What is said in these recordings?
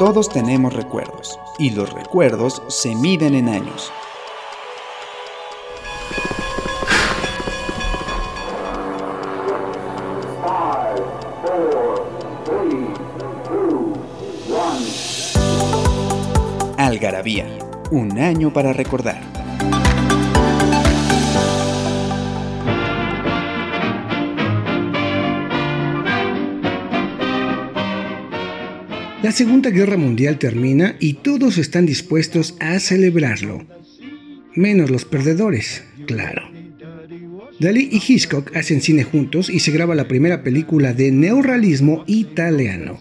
Todos tenemos recuerdos y los recuerdos se miden en años. Algarabía, un año para recordar. La Segunda Guerra Mundial termina y todos están dispuestos a celebrarlo. Menos los perdedores, claro. Dalí y Hitchcock hacen cine juntos y se graba la primera película de neorrealismo italiano.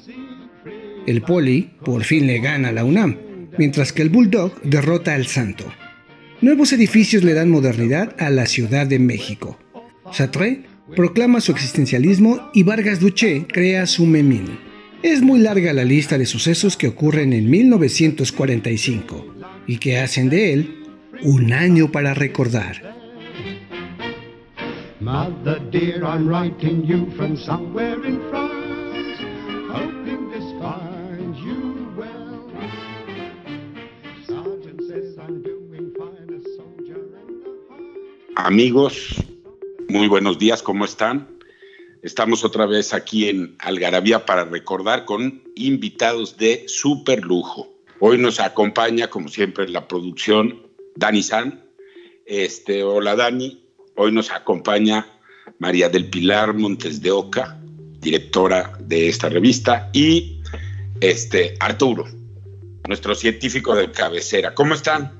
El Poli por fin le gana a la UNAM, mientras que el Bulldog derrota al Santo. Nuevos edificios le dan modernidad a la Ciudad de México. Sartre proclama su existencialismo y Vargas Duché crea su Memín. Es muy larga la lista de sucesos que ocurren en 1945 y que hacen de él un año para recordar. Amigos, muy buenos días, ¿cómo están? Estamos otra vez aquí en Algarabía para recordar con invitados de super lujo. Hoy nos acompaña, como siempre, en la producción Dani San. Este, hola Dani. Hoy nos acompaña María del Pilar Montes de Oca, directora de esta revista, y este, Arturo, nuestro científico de cabecera. ¿Cómo están?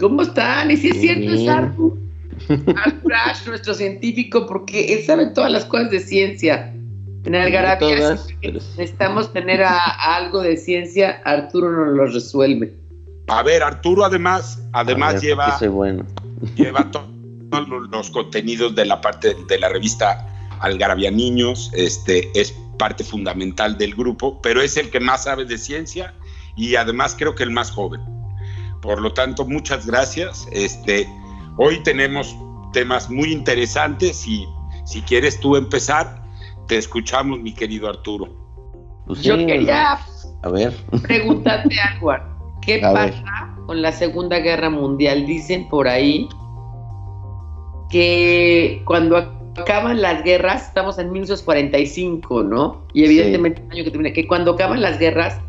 ¿Cómo están? Y si es cierto, es Arturo. Crash, nuestro científico, porque él sabe todas las cosas de ciencia. En Algarabia necesitamos tener algo de ciencia, Arturo nos lo resuelve. A ver, Arturo además, además lleva, lleva todos los contenidos de la parte de la revista Algarabia Niños, este, es parte fundamental del grupo, pero es el que más sabe de ciencia y además creo que el más joven. Por lo tanto, muchas gracias. Este, Hoy tenemos temas muy interesantes y si quieres tú empezar, te escuchamos, mi querido Arturo. Pues Yo quería a ver. preguntarte algo. ¿Qué pasa con la Segunda Guerra Mundial? Dicen por ahí que cuando acaban las guerras, estamos en 1945, ¿no? Y evidentemente año que que cuando acaban las guerras,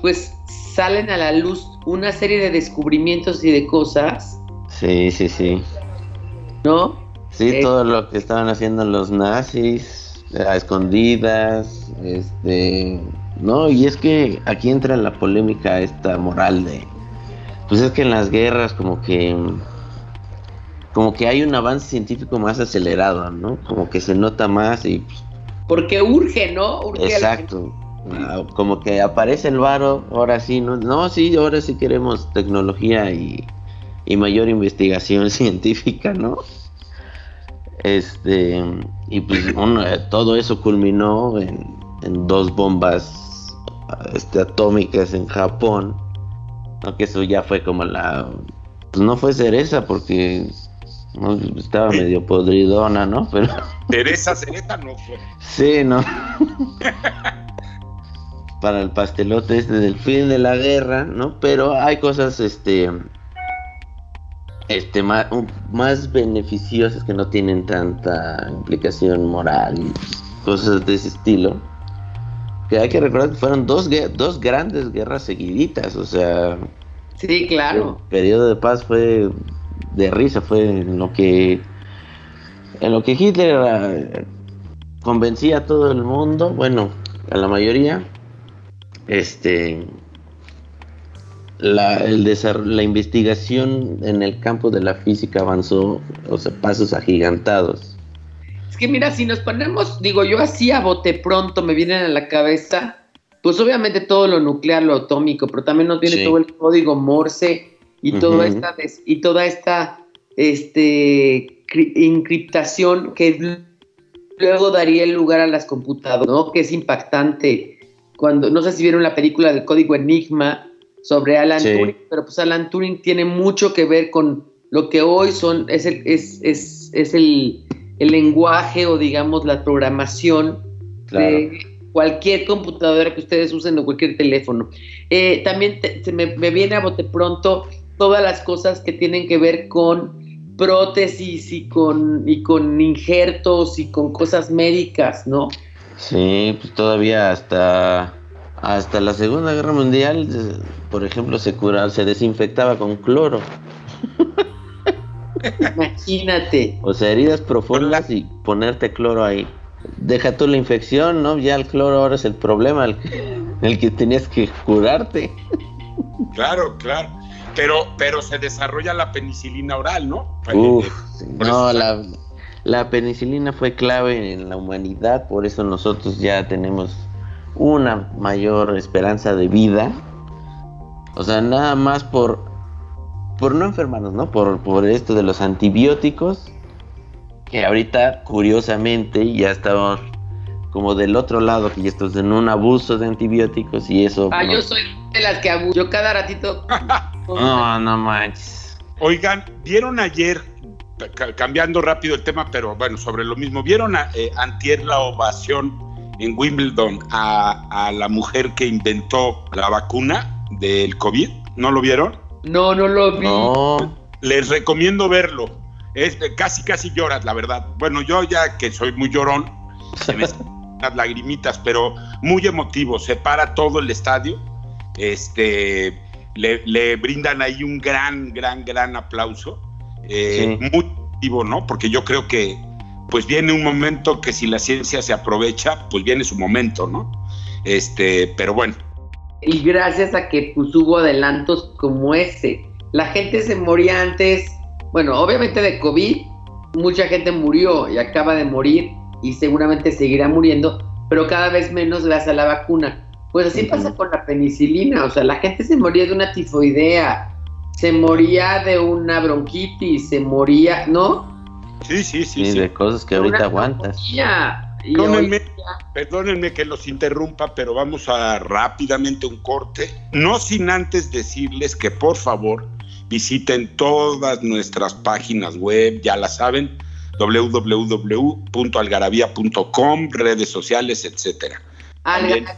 pues salen a la luz una serie de descubrimientos y de cosas Sí, sí, sí. ¿No? Sí, eh, todo lo que estaban haciendo los nazis, a escondidas, este, no, y es que aquí entra la polémica esta moral de, pues es que en las guerras como que, como que hay un avance científico más acelerado, ¿no? Como que se nota más y... Pues, Porque urge, ¿no? exacto. Ah, como que aparece el varo, ahora sí, ¿no? No, sí, ahora sí queremos tecnología y y mayor investigación científica, ¿no? Este, y pues eh, todo eso culminó en, dos bombas este, atómicas en Japón, aunque eso ya fue como la, pues no fue cereza porque estaba medio podridona, ¿no? Pero cereza, cereza no fue. Sí, no. Para el pastelote este del fin de la guerra, ¿no? Pero hay cosas, este, este más, más beneficiosas que no tienen tanta implicación moral y cosas de ese estilo. Que hay que recordar que fueron dos, dos grandes guerras seguiditas, o sea... Sí, claro. El periodo de paz fue de risa, fue en lo que... En lo que Hitler ah, convencía a todo el mundo, bueno, a la mayoría, este la, el la investigación en el campo de la física avanzó, o sea, pasos agigantados. Es que mira, si nos ponemos, digo, yo así a bote pronto me vienen a la cabeza, pues obviamente todo lo nuclear, lo atómico, pero también nos viene todo el código Morse y toda esta y toda esta este encriptación que luego daría el lugar a las computadoras, ¿no? Que es impactante. Cuando no sé si vieron la película del código Enigma, sobre Alan Turing, pero pues Alan Turing tiene mucho que ver con lo que hoy son, es el, es, es, es el, el lenguaje o digamos la programación de cualquier computadora que ustedes usen o cualquier teléfono. Eh, también se me, viene a bote pronto todas las cosas que tienen que ver con prótesis y con, y con injertos y con cosas médicas, ¿no? Sí, pues todavía hasta, hasta la Segunda Guerra Mundial, por ejemplo, se curaba, se desinfectaba con cloro. Imagínate. O sea, heridas profundas y ponerte cloro ahí. Deja tú la infección, ¿no? Ya el cloro ahora es el problema, el, el que tenías que curarte. Claro, claro. Pero, pero se desarrolla la penicilina oral, ¿no? Uf, no, la, la penicilina fue clave en la humanidad, por eso nosotros ya tenemos una mayor esperanza de vida. O sea, nada más por, por no enfermarnos, ¿no? Por, por esto de los antibióticos, que ahorita, curiosamente, ya estamos como del otro lado, que ya estamos en un abuso de antibióticos y eso... Ah, yo soy de las que abuso, yo cada ratito... no, no manches. Oigan, ¿vieron ayer, cambiando rápido el tema, pero bueno, sobre lo mismo, ¿vieron a, eh, antier la ovación en Wimbledon a, a la mujer que inventó la vacuna del COVID? ¿No lo vieron? No, no lo vi. No. Les recomiendo verlo. Es, casi, casi lloras, la verdad. Bueno, yo ya que soy muy llorón, se me las lagrimitas, pero muy emotivo. Se para todo el estadio. Este, le, brindan ahí un gran, gran, gran aplauso. Eh, muy emotivo, ¿no? Porque yo creo que pues viene un momento que si la ciencia se aprovecha, pues viene su momento, ¿no? Este, pero bueno. Y gracias a que pues, hubo adelantos como ese. La gente se moría antes, bueno, obviamente de COVID, mucha gente murió y acaba de morir y seguramente seguirá muriendo, pero cada vez menos gracias a la vacuna. Pues así pasa con la penicilina, o sea, la gente se moría de una tifoidea, se moría de una bronquitis, se moría, ¿no? Sí, sí, sí. sí, de cosas que ahorita aguantas. Perdónenme, perdónenme que los interrumpa, pero vamos a rápidamente un corte. No sin antes decirles que por favor visiten todas nuestras páginas web, ya la saben, www.algarabía.com, redes sociales, etcétera. Algarabía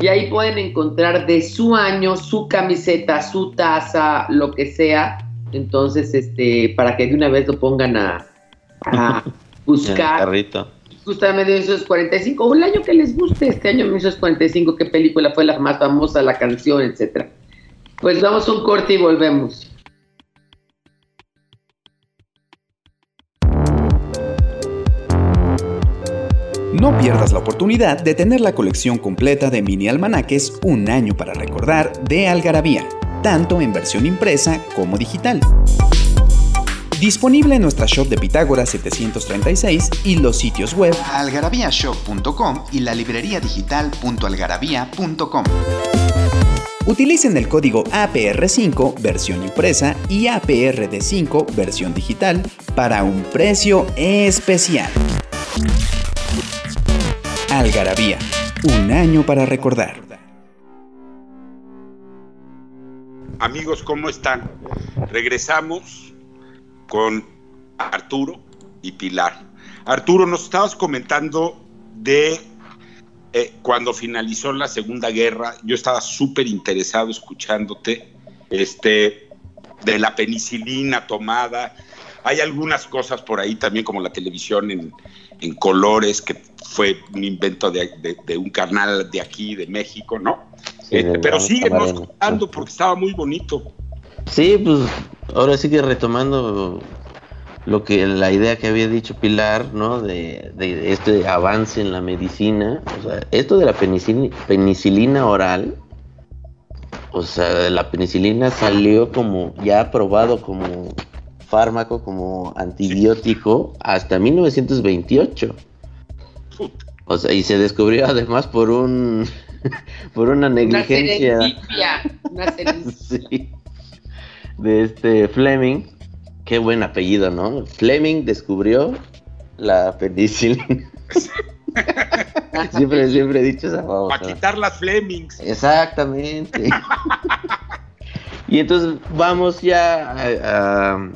y ahí pueden encontrar de su año su camiseta, su taza, lo que sea. Entonces, este, para que de una vez lo pongan a, buscar. Justamente esos 45, o el año que les guste, este año 1945, qué película fue la más famosa, la canción, etcétera. Pues vamos a un corte y volvemos. No pierdas la oportunidad de tener la colección completa de mini almanaques Un año para recordar de Algarabía, tanto en versión impresa como digital. Disponible en nuestra shop de Pitágoras 736 y los sitios web algarabíashop.com y la librería digital.algarabía.com. Utilicen el código APR5 versión impresa y APRD5 versión digital para un precio especial. Algarabía, un año para recordar. Amigos, ¿cómo están? Regresamos con Arturo y Pilar. Arturo, nos estabas comentando de eh, cuando finalizó la Segunda Guerra. Yo estaba súper interesado escuchándote este, de la penicilina tomada. Hay algunas cosas por ahí también, como la televisión en, en colores, que fue un invento de, un canal de aquí, de México, ¿no? Este, pero síguenos contando porque estaba muy bonito. Sí, pues ahora sigue retomando lo que la idea que había dicho Pilar, ¿no? De, este avance en la medicina, o sea, esto de la penicilina, penicilina oral, o sea, la penicilina salió como ya aprobado como fármaco, como antibiótico hasta 1928. O sea, y se descubrió además por un por una negligencia una sí, de este Fleming. Qué buen apellido, ¿no? Fleming descubrió la penicilina. siempre, siempre he dicho esa Para quitar las Flemings. Exactamente. y entonces vamos ya a,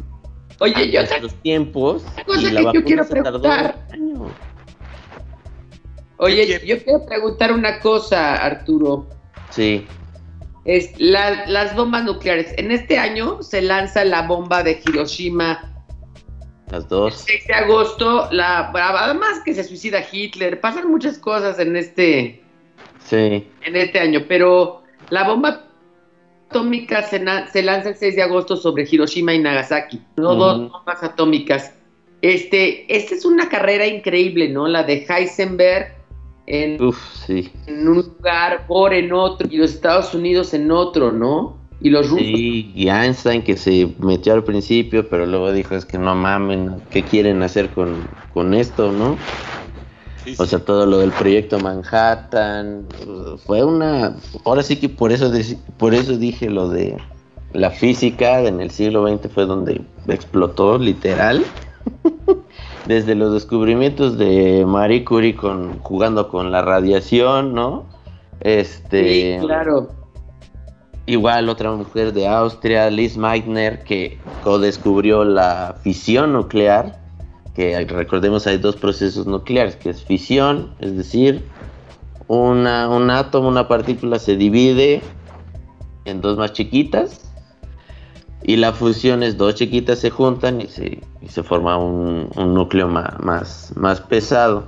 Oye, yo los tiempos y la yo quiero preguntar. Oye, yo quiero preguntar una cosa, Arturo. Sí. Es las bombas nucleares. En este año se lanza la bomba de Hiroshima. Las dos. El 6 de agosto, la, además que se suicida Hitler, pasan muchas cosas en este, sí. en este año, pero la bomba atómica se, lanza el 6 de agosto sobre Hiroshima y Nagasaki, no dos bombas atómicas. Este, esta es una carrera increíble, ¿no? La de Heisenberg en, en un lugar, por en otro, y los Estados Unidos en otro, ¿no? Y los rusos. Sí, y Einstein que se metió al principio, pero luego dijo, es que no mamen, ¿qué quieren hacer con, con esto, no? O sea, todo lo del proyecto Manhattan, fue una... Ahora sí que por eso, por eso dije lo de la física en el siglo XX fue donde explotó literal. Desde los descubrimientos de Marie Curie con, jugando con la radiación, ¿no? Este, sí, claro. Igual otra mujer de Austria, Liz Meitner, que co-descubrió la fisión nuclear, que recordemos hay dos procesos nucleares, que es fisión, es decir, una, un átomo, una partícula se divide en dos más chiquitas y la fusión es dos chiquitas se juntan y se, se forma un, núcleo más, más, pesado.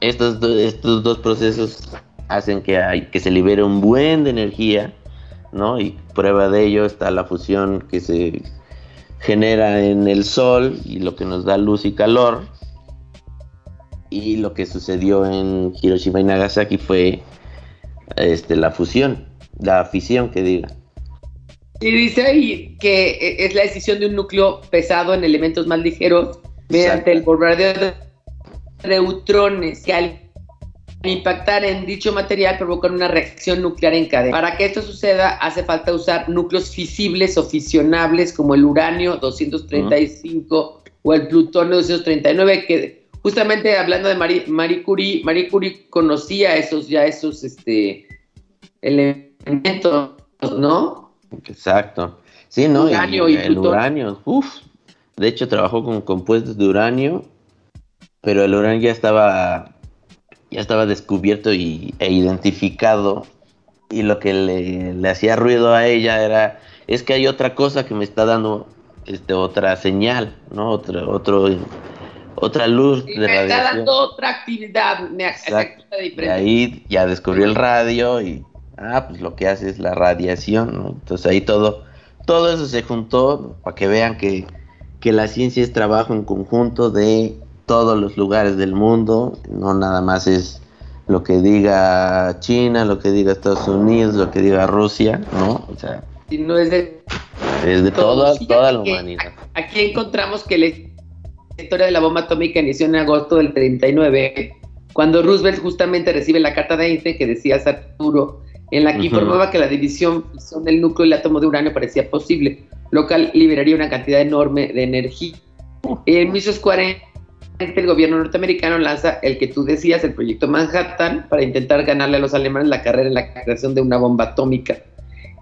Estos, estos dos procesos hacen que, hay, que se libere un buen de energía, ¿no? Y prueba de ello está la fusión que se genera en el Sol y lo que nos da luz y calor. Y lo que sucedió en Hiroshima y Nagasaki fue este, la fusión, la fisión que diga. Y dice ahí que eh, es la decisión de un núcleo pesado en elementos más ligeros mediante el bombardeo de neutrones que al impactar en dicho material provocan una reacción nuclear en cadena. Para que esto suceda hace falta usar núcleos fisibles o fisionables como el uranio 235 o el plutonio 239 que justamente hablando de Marie, Curie, Marie Curie conocía esos ya esos este elementos, ¿no? Exacto. Sí, ¿no? y, el uranio, uff. De hecho, trabajó con compuestos de uranio, pero el uranio ya estaba, ya estaba descubierto y, e identificado. Y lo que le, hacía ruido a ella era, es que hay otra cosa que me está dando este, otra señal, ¿no? Otro, otro, otra luz de me está dando otra actividad, me Y ahí ya descubrió el radio y Ah, pues lo que hace es la radiación, ¿no? Entonces ahí todo, todo eso se juntó para que vean que, la ciencia es trabajo en conjunto de todos los lugares del mundo, no nada más es lo que diga China, lo que diga Estados Unidos, lo que diga Rusia, ¿no? O sea, no es de, es de toda, toda la humanidad. Aquí encontramos que la historia de la bomba atómica inició en agosto del 39, cuando Roosevelt justamente recibe la carta de Einstein que decía Arturo, en la que informaba que la división del núcleo y el átomo de uranio parecía posible, lo cual liberaría una cantidad enorme de energía. En 1940, el gobierno norteamericano lanza el que tú decías, el proyecto Manhattan, para intentar ganarle a los alemanes la carrera en la creación de una bomba atómica.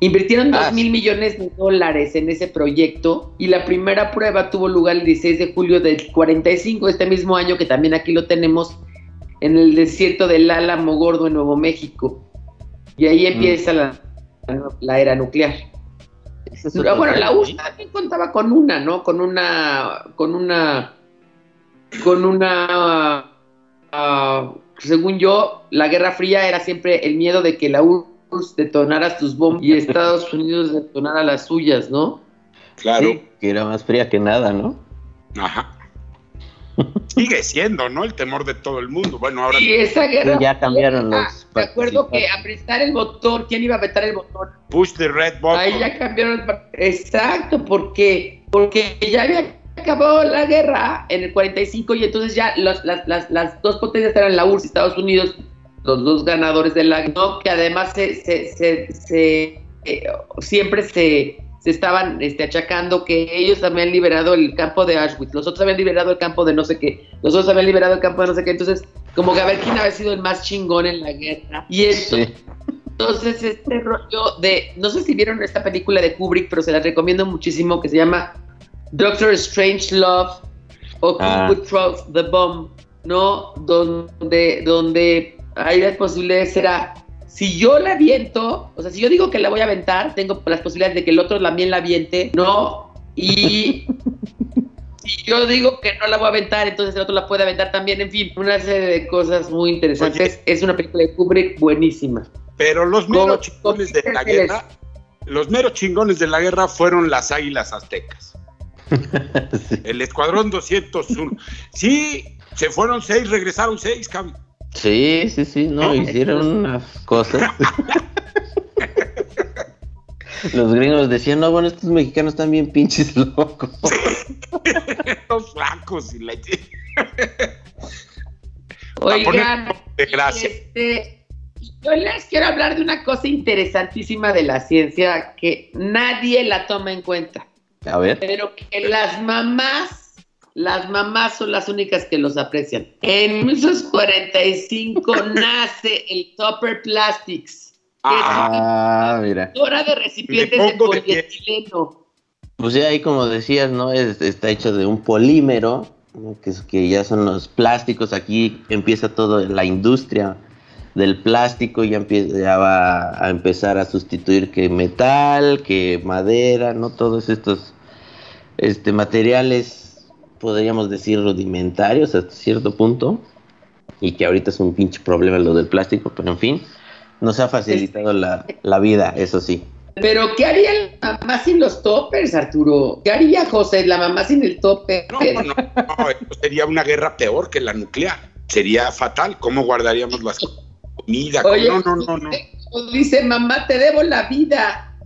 Invirtieron dos ah, mil millones de dólares en ese proyecto y la primera prueba tuvo lugar el 16 de julio del 45, este mismo año que también aquí lo tenemos, en el desierto del Álamo Gordo en Nuevo México. Y ahí mm. empieza la, era nuclear. bueno, la URSS también contaba con una, ¿no? Con una, con una, con una, ah, según yo, la Guerra Fría era siempre el miedo de que la URSS detonara sus bombas y Estados Unidos detonara las suyas, ¿no? Claro. que era más fría que nada, ¿no? Ajá. Sigue siendo, ¿no? El temor de todo el mundo. Bueno, ahora. Sí, esa guerra. ya cambiaron los. Me acuerdo que apretar el botón, ¿quién iba a apretar el botón? Push the red button. Ahí ya cambiaron. Exacto, porque porque ya había acabado la guerra en el 45 y entonces ya las, las, dos potencias eran la URSS y Estados Unidos, los dos ganadores de la ¿no? que además se, se, se, eh, siempre se se estaban este, achacando que ellos habían liberado el campo de Auschwitz, los otros habían liberado el campo de no sé qué, los otros habían liberado el campo de no sé qué, entonces como que a ver quién había sido el más chingón en la guerra. Y eso, entonces este rollo de, no sé si vieron esta película de Kubrick, pero se la recomiendo muchísimo, que se llama Doctor Strange Love o ah. Would Throw the Bomb. ¿no? Donde, donde hay las posibilidades será, si yo la aviento, o sea, si yo digo que la voy a aventar, tengo las posibilidades de que el otro también la aviente, ¿no? Y si yo digo que no la voy a aventar, entonces el otro la puede aventar también, en fin, una serie de cosas muy interesantes. es una película de Kubrick buenísima. Pero los meros chingones de la guerra, los meros chingones de la guerra fueron las águilas aztecas. El escuadrón 201. Sí, se fueron seis, regresaron seis, cabrón. Sí, sí, sí, no, hicieron unas cosas. Los gringos decían, no, bueno, estos mexicanos están bien pinches locos. Los flacos y la... Oigan, este, yo les quiero hablar de una cosa interesantísima de la ciencia que nadie la toma en cuenta. A ver. Pero que las mamás, las mamás son las únicas que los aprecian. En 1945 nace el Topper Plastics. Ah, mira. Hora de recipientes de polietileno. Pues ya ahí como decías, ¿no? está hecho de un polímero, que, que ya son los plásticos. Aquí empieza toda la industria del plástico, ya, empieza, ya va a empezar a sustituir que metal, que madera, ¿no? Todos estos este, materiales, podríamos decir, rudimentarios hasta cierto punto, y que ahorita es un pinche problema lo del plástico, pero en fin, nos ha facilitado la, la vida, eso sí. Pero, ¿qué haría la mamá sin los toppers, Arturo? ¿Qué haría José, la mamá sin el topper? No, no, no, sería una guerra peor que la nuclear. Sería fatal. ¿Cómo guardaríamos las comida? no, no, no, no. Dice, mamá, te debo la vida.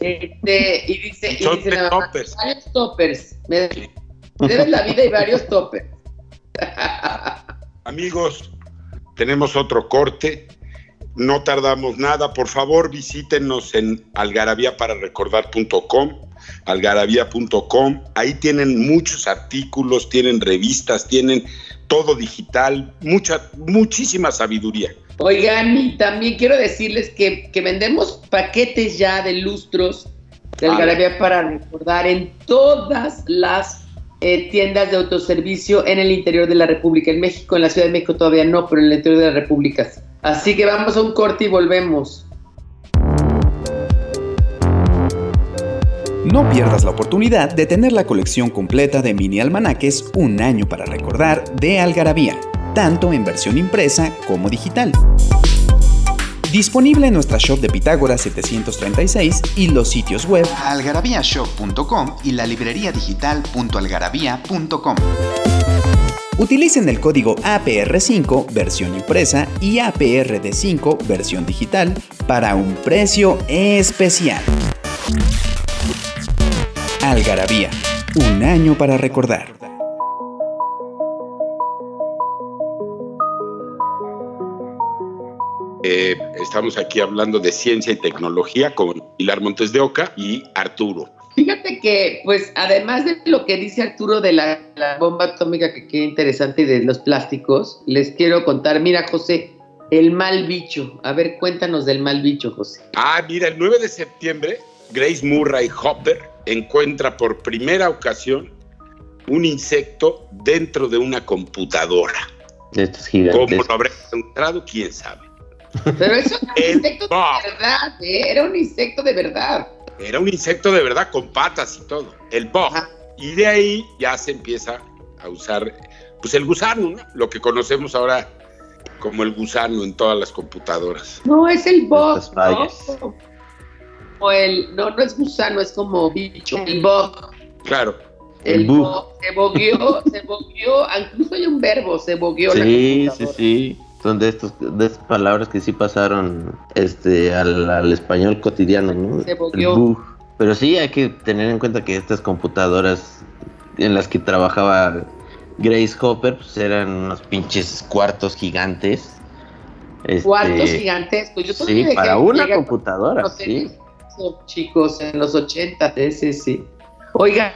Este, y dice, y dice toppers. varios toppers. Me debes la vida y varios toppers. Amigos, tenemos otro corte. No tardamos nada. Por favor, visítenos en algarabíapararecordar.com, algarabía.com. Ahí tienen muchos artículos, tienen revistas, tienen todo digital, mucha, muchísima sabiduría. Oigan, y también quiero decirles que, vendemos paquetes ya de lustros de Algarabía para recordar en todas las eh, tiendas de autoservicio en el interior de la República. En México, en la Ciudad de México todavía no, pero en el interior de la República. Así que vamos a un corte y volvemos. No pierdas la oportunidad de tener la colección completa de mini almanaques Un año para recordar de Algarabía tanto en versión impresa como digital. Disponible en nuestra shop de Pitágoras 736 y los sitios web algarabíashop.com y la librería digital.algarabía.com. Utilicen el código APR5 versión impresa y APRD5 versión digital para un precio especial. Algarabía, un año para recordar. Eh, estamos aquí hablando de ciencia y tecnología con Pilar Montes de Oca y Arturo. Fíjate que, pues, además de lo que dice Arturo de la, bomba atómica, que qué interesante, y de los plásticos, les quiero contar, mira, José, el mal bicho. A ver, cuéntanos del mal bicho, José. Ah, mira, el 9 de septiembre, Grace Murray Hopper encuentra por primera ocasión un insecto dentro de una computadora. Estos ¿Cómo lo habrá encontrado? ¿Quién sabe? Pero eso era un insecto de verdad, ¿eh? era un insecto de verdad. Era un insecto de verdad con patas y todo, el bug. Y de ahí ya se empieza a usar, pues el gusano, ¿no? Lo que conocemos ahora como el gusano en todas las computadoras. No, es el bug, ¿no? O el, no, no es gusano, es como bicho, el bug. Claro. El, bug. Se bogueó, se bogueó, incluso hay un verbo, se bogueó sí, la Sí, sí, sí son de estos de estas palabras que sí pasaron este al, español cotidiano, ¿no? Se Pero sí hay que tener en cuenta que estas computadoras en las que trabajaba Grace Hopper pues eran unos pinches cuartos gigantes. Este, cuartos gigantes, pues yo Sí, para una computadora, sí. Chicos, en los 80, sí, sí. Oiga,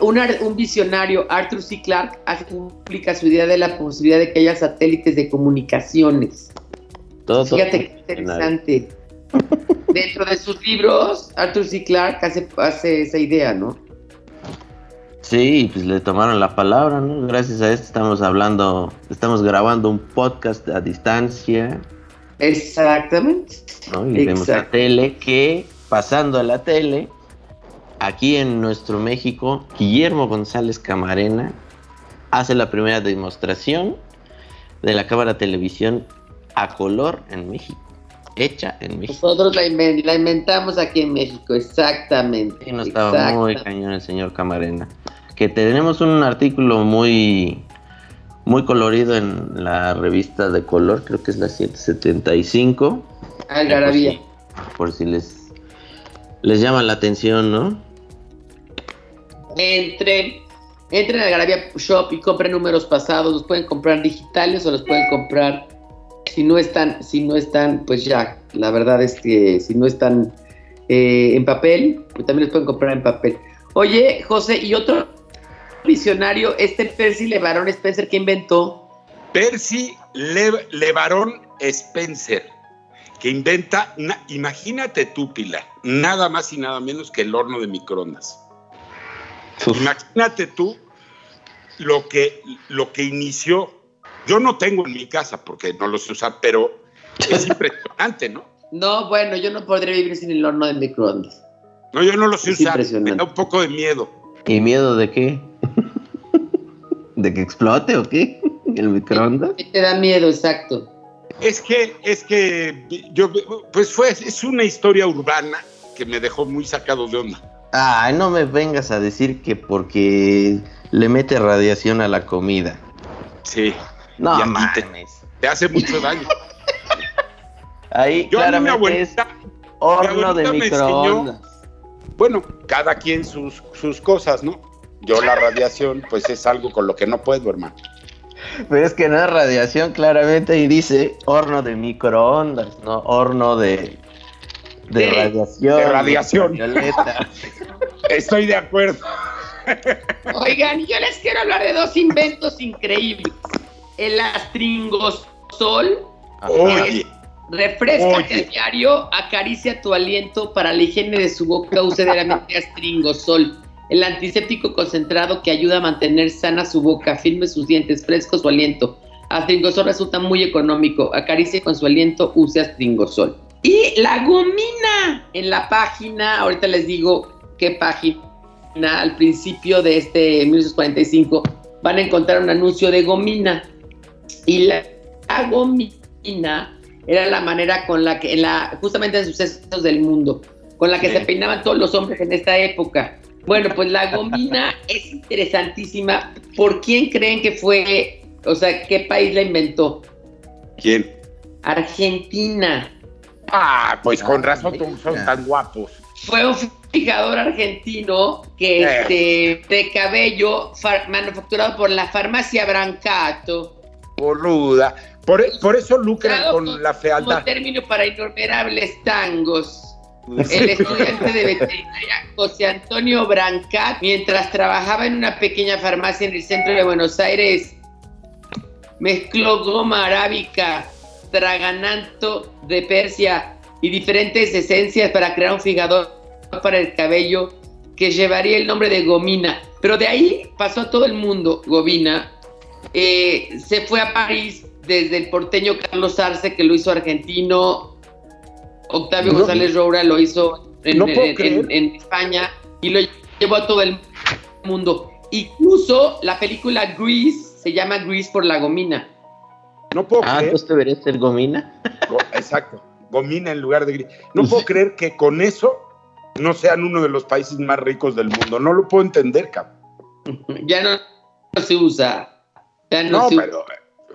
un, visionario, Arthur C. Clarke, hace publica su idea de la posibilidad de que haya satélites de comunicaciones. Todo, Fíjate qué interesante. Dentro de sus libros, Arthur C. Clarke hace, esa idea, ¿no? Sí, pues le tomaron la palabra, ¿no? Gracias a esto estamos hablando, estamos grabando un podcast a distancia. Exactamente. Y vemos la tele que, pasando a la tele, aquí en nuestro México, Guillermo González Camarena hace la primera demostración de la cámara televisión a color en México. Hecha en México. Nosotros la, inventamos aquí en México, exactamente. Y no estaba muy cañón el señor Camarena. Que tenemos un artículo muy muy colorido en la revista de color, creo que es la 775. Algarabía. Por, por si les les llama la atención, ¿no? Entren, entren a Algarabía Shop y compren números pasados, los pueden comprar digitales o los pueden comprar si no están, si no están, pues ya, la verdad es que si no están eh, en papel, pues también los pueden comprar en papel. Oye, José, y otro visionario, este Percy LeBaron Spencer, que inventó? Percy LeBaron Spencer, que inventa, imagínate tú, Pilar, nada más y nada menos que el horno de microondas. Imagínate tú lo que, lo que inició yo no tengo en mi casa porque no lo sé usar, pero es impresionante, ¿no? No, bueno, yo no podría vivir sin el horno de microondas. No, yo no lo sé usar. Me da un poco de miedo. ¿Y miedo de qué? ¿De que explote o qué? ¿El microondas? Te da miedo, exacto. Es que, es que yo, pues fue, es una historia urbana que me dejó muy sacado de onda. Ay, no me vengas a decir que porque le mete radiación a la comida. Sí. No Te, hace mucho daño. Ahí claramente es horno de microondas. bueno, cada quien sus, sus cosas, ¿no? Yo la radiación, pues es algo con lo que no puedo, hermano. Pero es que no es radiación, claramente, y dice horno de microondas, no horno de, de, radiación. De radiación. Estoy de acuerdo. Oigan, yo les quiero hablar de dos inventos increíbles el astringosol. Oye. Refresca el diario, acaricia tu aliento para la higiene de su boca, use diariamente astringosol. El antiséptico concentrado que ayuda a mantener sana su boca, firme sus dientes, fresco su aliento. Astringosol resulta muy económico. Acaricie con su aliento, use astringosol. Y la gomina en la página, ahorita les digo qué página, al principio de este 1945 van a encontrar un anuncio de gomina. Y la, gomina era la manera con la que, en la, justamente en sucesos del mundo, con la que se peinaban todos los hombres en esta época. Bueno, pues la gomina es interesantísima. ¿Por quién creen que fue, o sea, qué país la inventó? ¿Quién? Argentina. Ah, pues con razón son tan guapos. Fue un fijador argentino que eh. este, de cabello manufacturado por la farmacia Brancato boluda. Por, por eso lucran con la fealdad. Como término para innumerables tangos. El estudiante de veterinaria José Antonio Brancat, mientras trabajaba en una pequeña farmacia en el centro de Buenos Aires, mezcló goma arábica, tragananto de Persia y diferentes esencias para crear un fijador para el cabello que llevaría el nombre de gomina. Pero de ahí pasó a todo el mundo gomina eh, se fue a París desde el porteño Carlos Arce, que lo hizo argentino. Octavio González Roura lo hizo en, España y lo llevó a todo el mundo. Incluso la película Grease se llama Grease por la gomina. No puedo ah, creer. pues debería ser gomina. Exacto, gomina en lugar de gris. No puedo creer que con eso no sean uno de los países más ricos del mundo. No lo puedo entender, cabrón. ya no se usa no, pero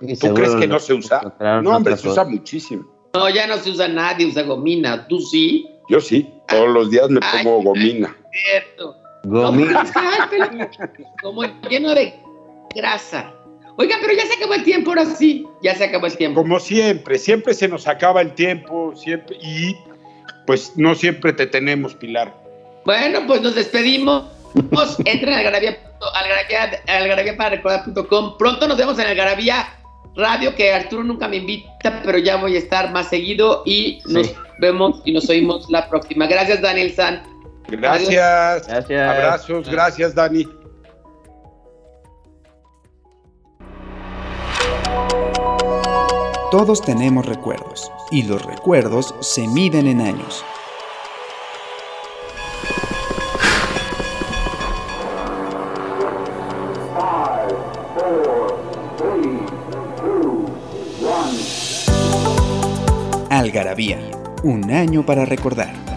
eh, ¿tú crees que no se usa? No, hombre, se usa muchísimo. No, ya no se usa nadie, usa gomina. ¿Tú sí? Yo sí, todos los días me pongo gomina. cierto. Gomina. como lleno de grasa. Oiga, pero ya se acabó el tiempo, ahora sí, ya se acabó el tiempo. Como siempre, siempre se nos acaba el tiempo, siempre, y pues no siempre te tenemos, Pilar. Bueno, pues nos despedimos. Entren a Algarabía, Algarabía, para recordar.com. Pronto nos vemos en Algarabía Radio, que Arturo nunca me invita, pero ya voy a estar más seguido y nos vemos y nos oímos la próxima. Gracias, Daniel San. Gracias. Gracias. Abrazos. Gracias, Dani. Todos tenemos recuerdos, y los recuerdos se miden en años. Algarabía, un año para recordar.